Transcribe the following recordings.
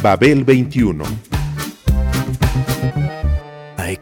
Babel 21 I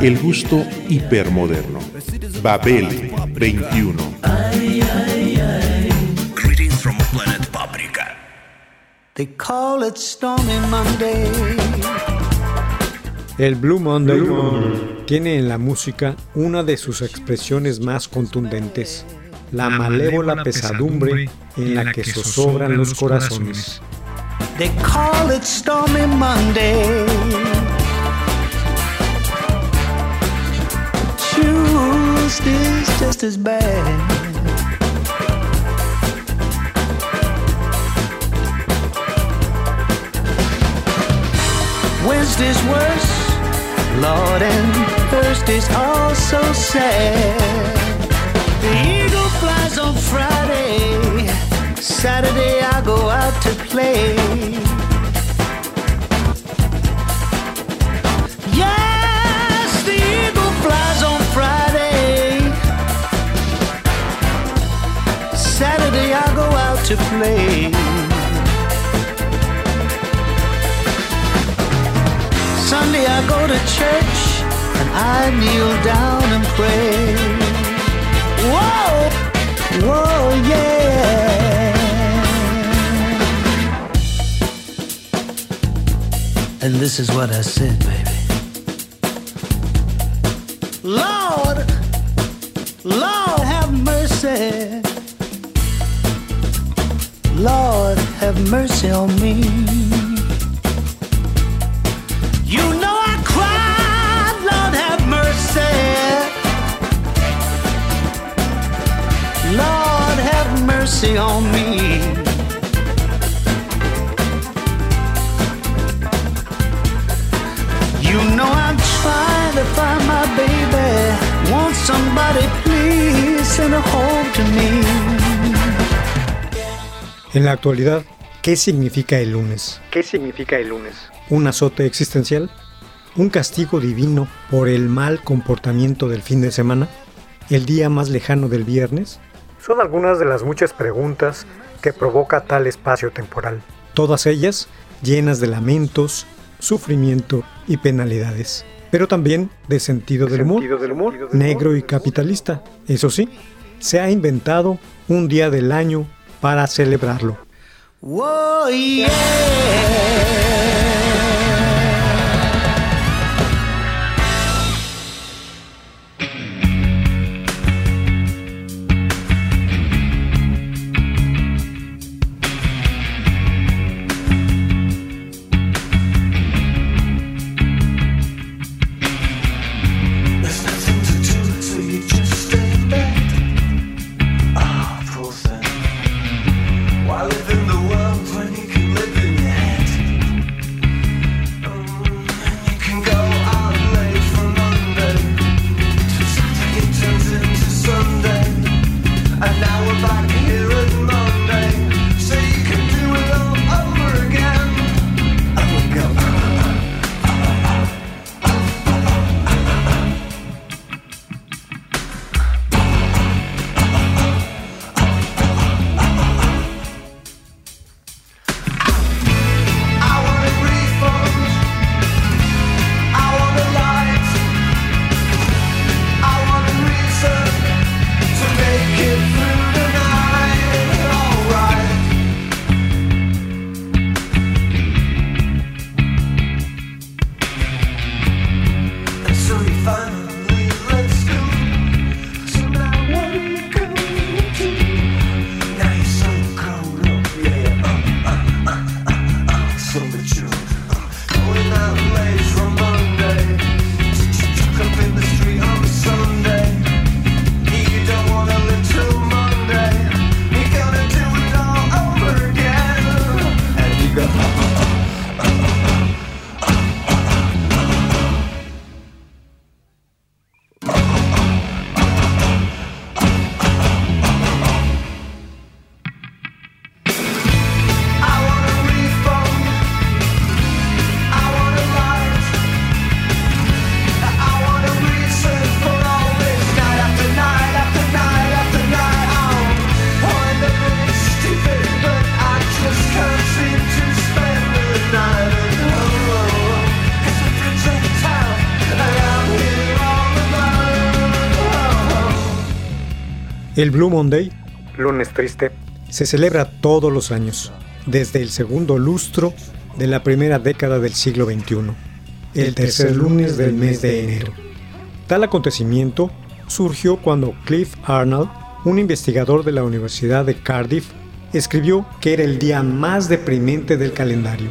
El gusto hipermoderno. Babel 21. Greetings from planet Paprika. They call it Stormy Monday. El Blue Monday tiene en la música una de sus expresiones más contundentes, la malévola pesadumbre en la que zozobran los corazones. They call it Stormy Monday. Tuesday's just as bad. Wednesday's worse, Lord, and Thursday's all so sad. The eagle flies on Friday, Saturday I go out to play. Saturday I go out to play. Sunday I go to church and I kneel down and pray. Whoa, whoa, yeah. And this is what I said, baby. Lord, Lord, have mercy. Lord, have mercy on me. You know I cried, Lord have mercy. Lord have mercy on me. You know I'm trying to find my baby. Want somebody please send her home to me. En la actualidad, ¿qué significa el lunes? ¿Qué significa el lunes? ¿Un azote existencial? ¿Un castigo divino por el mal comportamiento del fin de semana? ¿El día más lejano del viernes? Son algunas de las muchas preguntas que provoca tal espacio temporal. Todas ellas llenas de lamentos, sufrimiento y penalidades. Pero también de sentido del humor, negro y capitalista. Eso sí, se ha inventado un día del año para celebrarlo. Yeah. El Blue Monday, lunes triste, se celebra todos los años, desde el segundo lustro de la primera década del siglo XXI, el tercer lunes del mes de enero. Tal acontecimiento surgió cuando Cliff Arnold, un investigador de la Universidad de Cardiff, escribió que era el día más deprimente del calendario,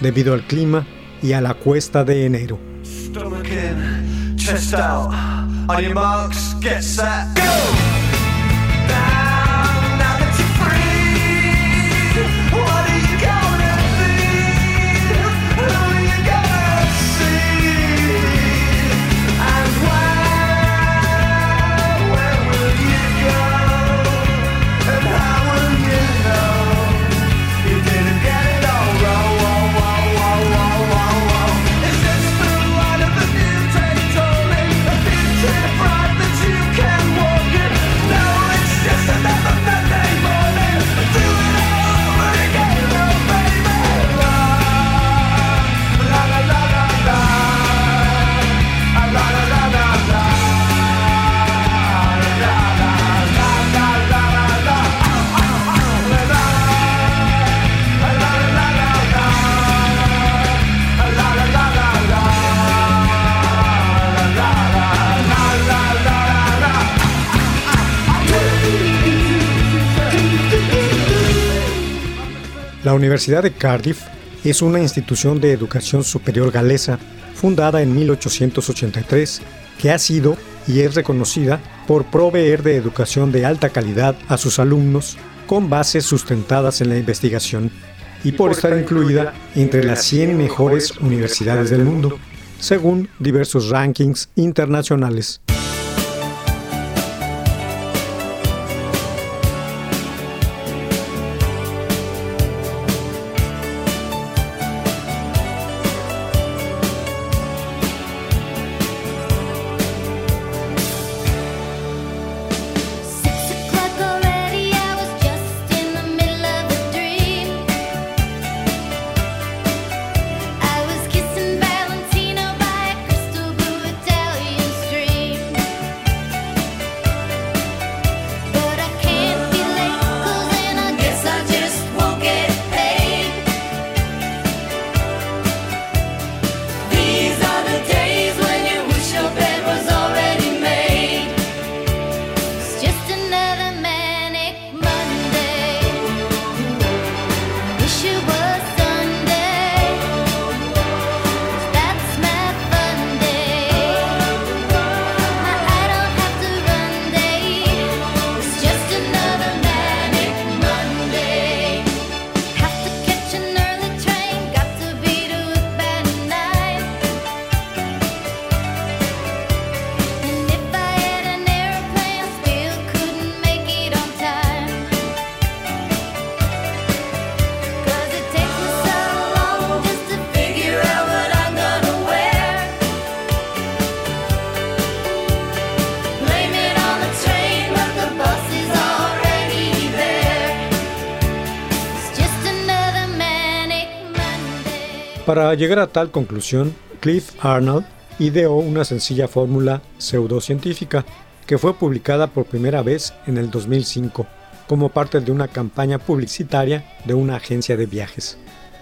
debido al clima y a la cuesta de enero. La Universidad de Cardiff es una institución de educación superior galesa fundada en 1883 que ha sido y es reconocida por proveer de educación de alta calidad a sus alumnos con bases sustentadas en la investigación y por estar incluida entre las 100 mejores universidades del mundo, según diversos rankings internacionales. Para llegar a tal conclusión, Cliff Arnold ideó una sencilla fórmula pseudocientífica que fue publicada por primera vez en el 2005 como parte de una campaña publicitaria de una agencia de viajes.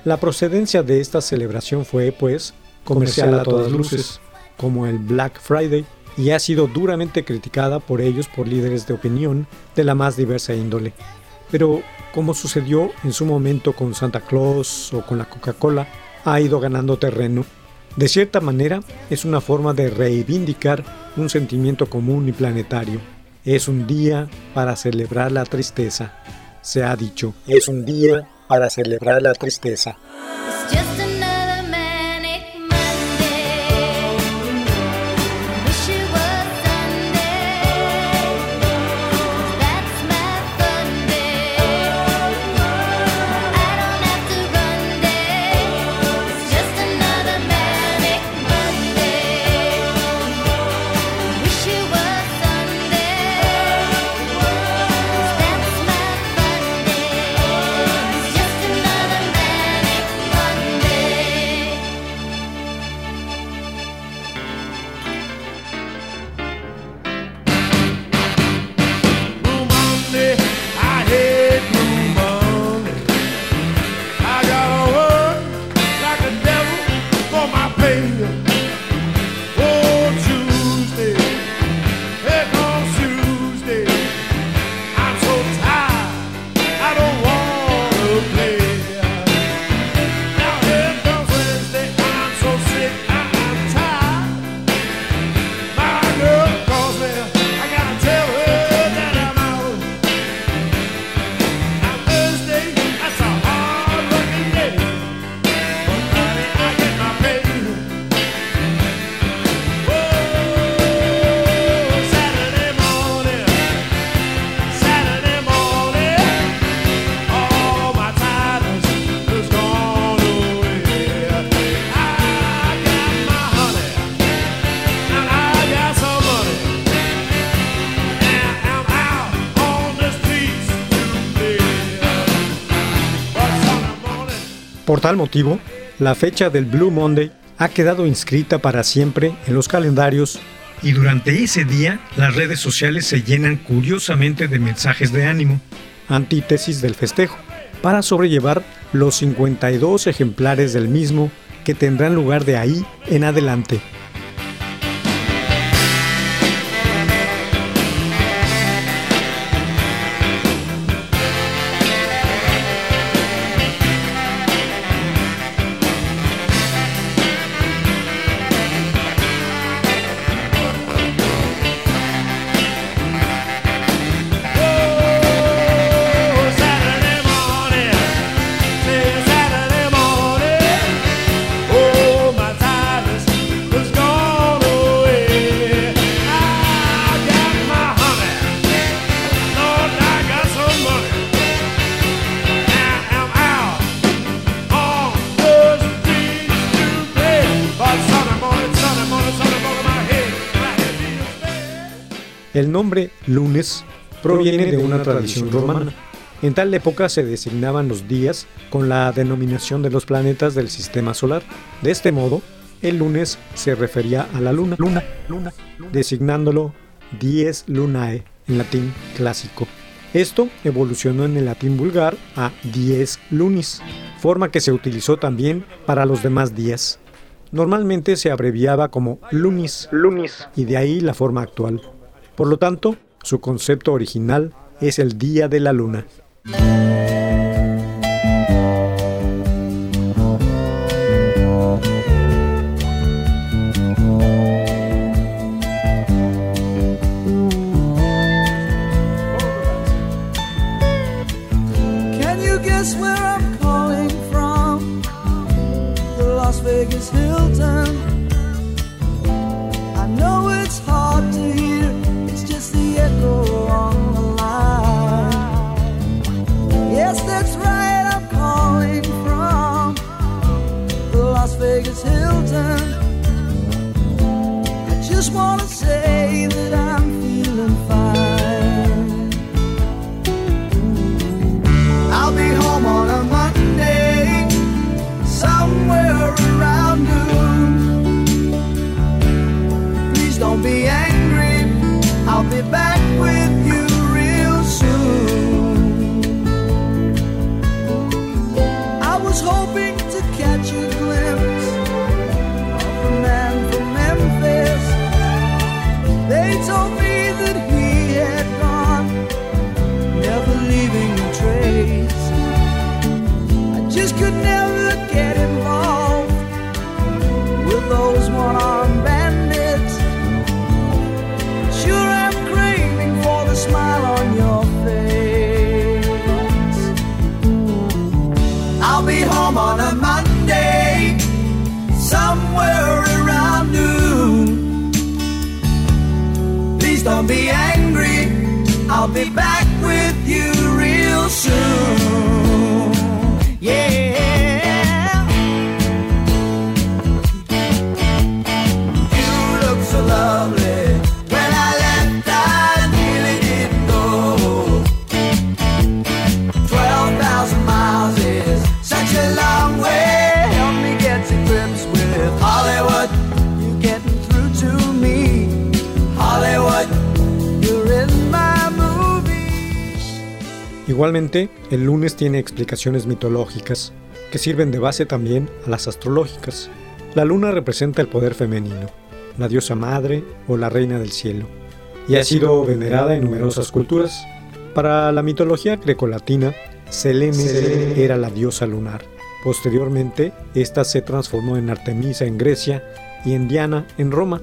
La procedencia de esta celebración fue, pues, comercial a todas luces, como el Black Friday, y ha sido duramente criticada por ellos por líderes de opinión de la más diversa índole. Pero, como sucedió en su momento con Santa Claus o con la Coca-Cola, ha ido ganando terreno. De cierta manera, es una forma de reivindicar un sentimiento común y planetario. Es un día para celebrar la tristeza. Se ha dicho, es un día para celebrar la tristeza. Por tal motivo, la fecha del Blue Monday ha quedado inscrita para siempre en los calendarios y durante ese día las redes sociales se llenan curiosamente de mensajes de ánimo, antítesis del festejo, para sobrellevar los 52 ejemplares del mismo que tendrán lugar de ahí en adelante. Nombre lunes proviene de una tradición romana. En tal época se designaban los días con la denominación de los planetas del sistema solar. De este modo, el lunes se refería a la luna, luna, luna, designándolo dies lunae en latín clásico. Esto evolucionó en el latín vulgar a dies lunis, forma que se utilizó también para los demás días. Normalmente se abreviaba como lunis, lunis, y de ahí la forma actual. Por lo tanto, su concepto original es el Día de la Luna. Las Vegas Hilton. I just want to say that I'm feeling fine. Smile on your face. I'll be home on a Igualmente, el lunes tiene explicaciones mitológicas que sirven de base también a las astrológicas. La luna representa el poder femenino, la diosa madre o la reina del cielo, y ha sido venerada en numerosas culturas. Para la mitología grecolatina, Selene era la diosa lunar. Posteriormente, esta se transformó en Artemisa en Grecia y en Diana en Roma.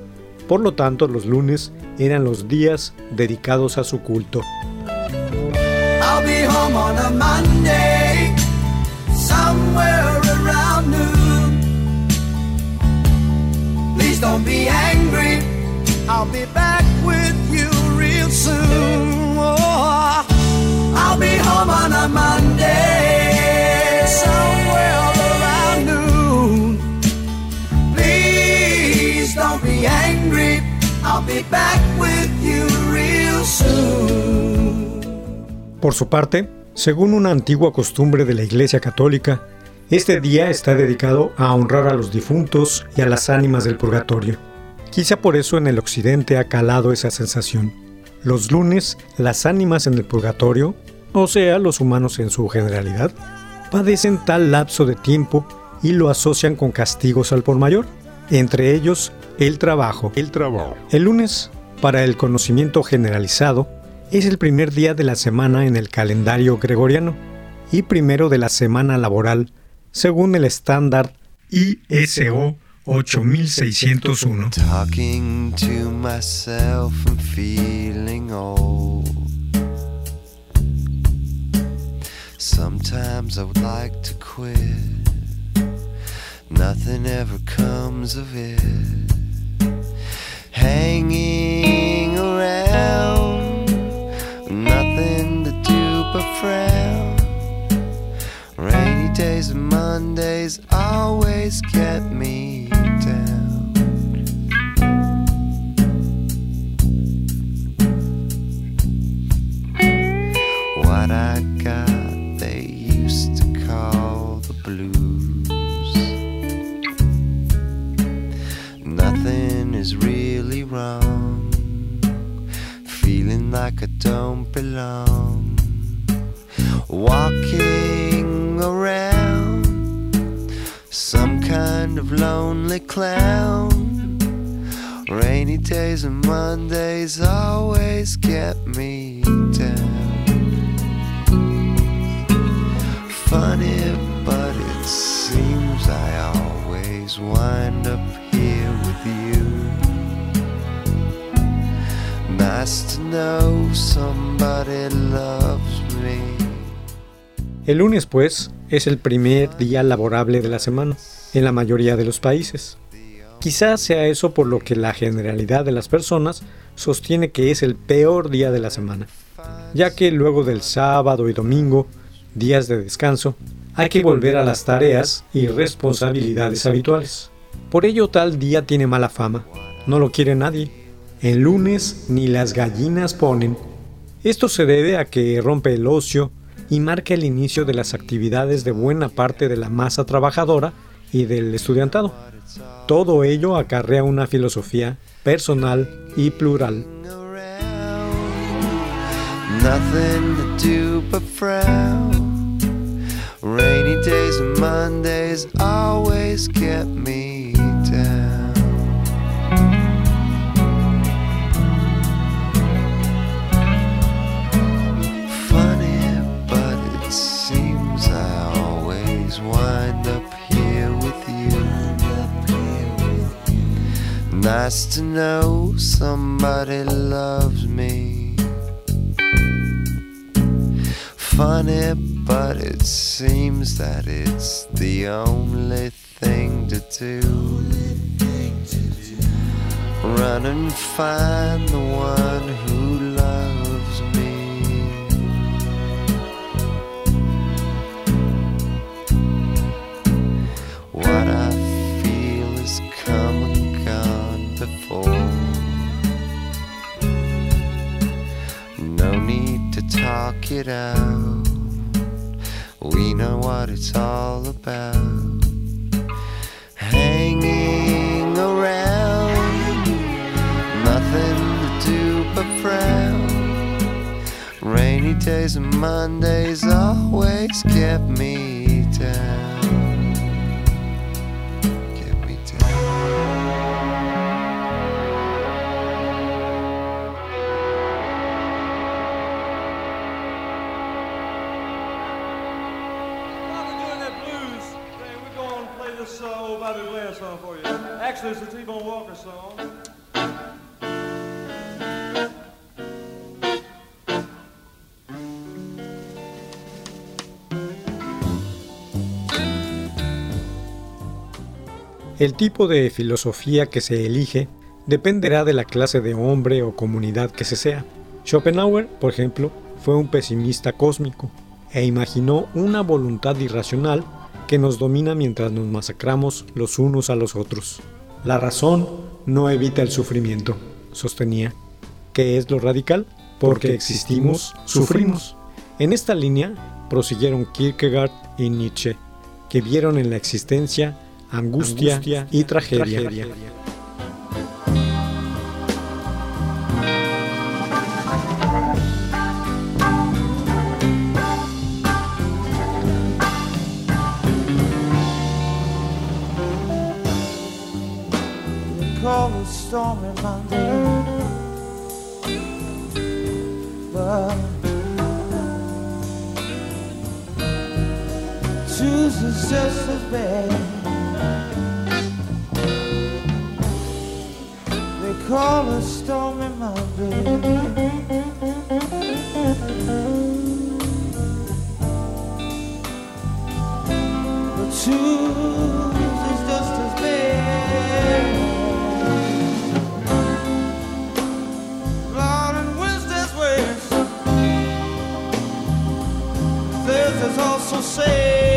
Por lo tanto, los lunes eran los días dedicados a su culto. I'll be home on a Monday, somewhere around noon. Please don't be angry. I'll be back with you real soon. Oh, I'll be home on a Monday, somewhere around noon. Please don't be angry. I'll be back with you real soon. Por su parte, según una antigua costumbre de la Iglesia Católica, Este día está dedicado a honrar a los difuntos y a las ánimas del purgatorio. Quizá por eso en el occidente ha calado esa sensación. Los lunes, las ánimas en el purgatorio, o sea, los humanos en su generalidad, padecen tal lapso de tiempo y lo asocian con castigos al por mayor, entre ellos el trabajo. El trabajo. El lunes, para el conocimiento generalizado, es el primer día de la semana en el calendario gregoriano y primero de la semana laboral según el estándar ISO 8601. Talking to myself and feeling old. Sometimes I would like to quit. Nothing ever comes of it. Hanging around, nothing to do but frown. Rainy days and Mondays always get me down. What I got, they used to call the blues. Nothing is really wrong. Feeling like I don't belong walking around some kind of lonely clown. Rainy days and Mondays always get me down. Funny, but it seems I El lunes, pues, es el primer día laborable de la semana, en la mayoría de los países. Quizás sea eso por lo que la generalidad de las personas sostiene que es el peor día de la semana, ya que luego del sábado y domingo, días de descanso, hay que volver a las tareas y responsabilidades habituales. Por ello tal día tiene mala fama, no lo quiere nadie. El lunes ni las gallinas ponen. Esto se debe a que rompe el ocio, y marca el inicio de las actividades de buena parte de la masa trabajadora y del estudiantado. Todo ello acarrea una filosofía personal y plural. Nice to know somebody loves me. Funny, but it seems that it's the only thing to do. Run and find the one who it out. We know what it's all about. Hanging around, nothing to do but frown. Rainy days and Mondays always get me El tipo de filosofía que se elige dependerá de la clase de hombre o comunidad que se sea. Schopenhauer, por ejemplo, fue un pesimista cósmico e imaginó una voluntad irracional que nos domina mientras nos masacramos los unos a los otros. La razón no evita el sufrimiento, sostenía. ¿Qué es lo radical? Porque existimos, sufrimos. En esta línea prosiguieron Kierkegaard y Nietzsche, que vieron en la existencia angustia, y tragedia. Stormy Monday. But Tuesday's just as bad. They call it stormy Monday. But Tuesday's sei.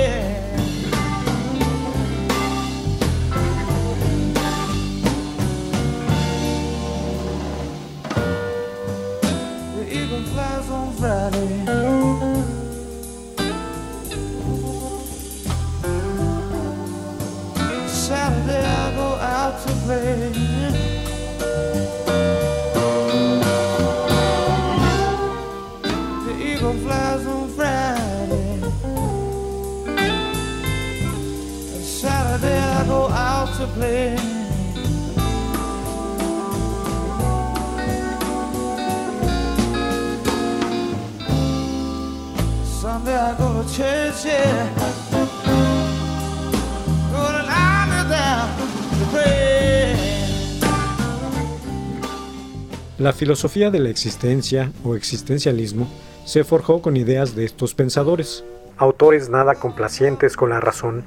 La filosofía de la existencia o existencialismo se forjó con ideas de estos pensadores, autores nada complacientes con la razón,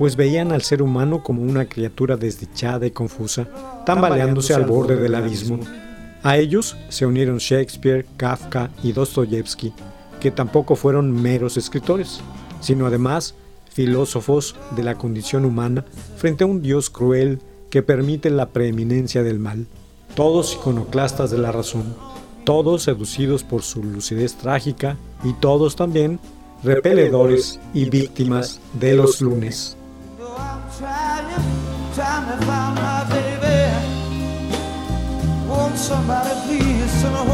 pues veían al ser humano como una criatura desdichada y confusa, tambaleándose al borde del abismo. A ellos se unieron Shakespeare, Kafka y Dostoyevsky, que tampoco fueron meros escritores, sino además filósofos de la condición humana frente a un Dios cruel que permite la preeminencia del mal. Todos iconoclastas de la razón, todos seducidos por su lucidez trágica y todos también repeledores y víctimas de los lunes. finally found my baby. Won't somebody please send a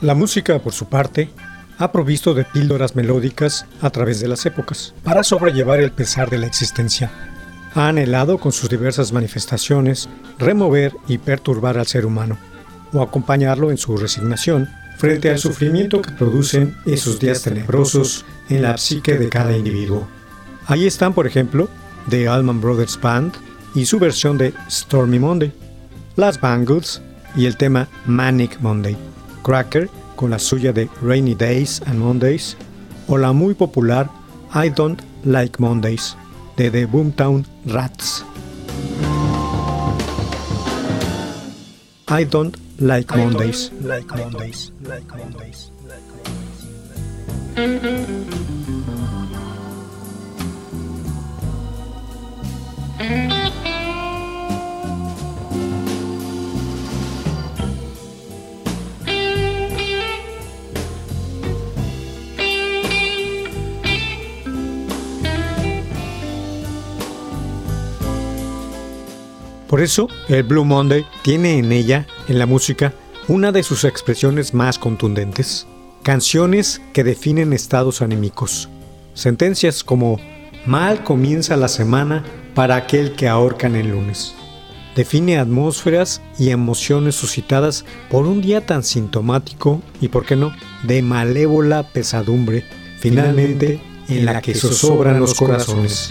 La música, por su parte, ha provisto de píldoras melódicas a través de las épocas, para sobrellevar el pesar de la existencia. Ha anhelado con sus diversas manifestaciones remover y perturbar al ser humano, o acompañarlo en su resignación frente al sufrimiento que producen esos días tenebrosos en la psique de cada individuo. Ahí están, por ejemplo, The Allman Brothers Band y su versión de Stormy Monday, Las Bangles y el tema Manic Monday, Cracker con la suya de Rainy Days and Mondays, o la muy popular I Don't Like Mondays de The Boomtown Rats. I don't like Mondays. Like Mondays. Like Mondays. Por eso, el Blue Monday tiene en ella, en la música, una de sus expresiones más contundentes. Canciones que definen estados anímicos. Sentencias como Mal comienza la semana para aquel que ahorcan el lunes. Define atmósferas y emociones suscitadas por un día tan sintomático y, por qué no, de malévola pesadumbre, finalmente en la que zozobran los corazones.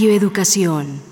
Radio Educación.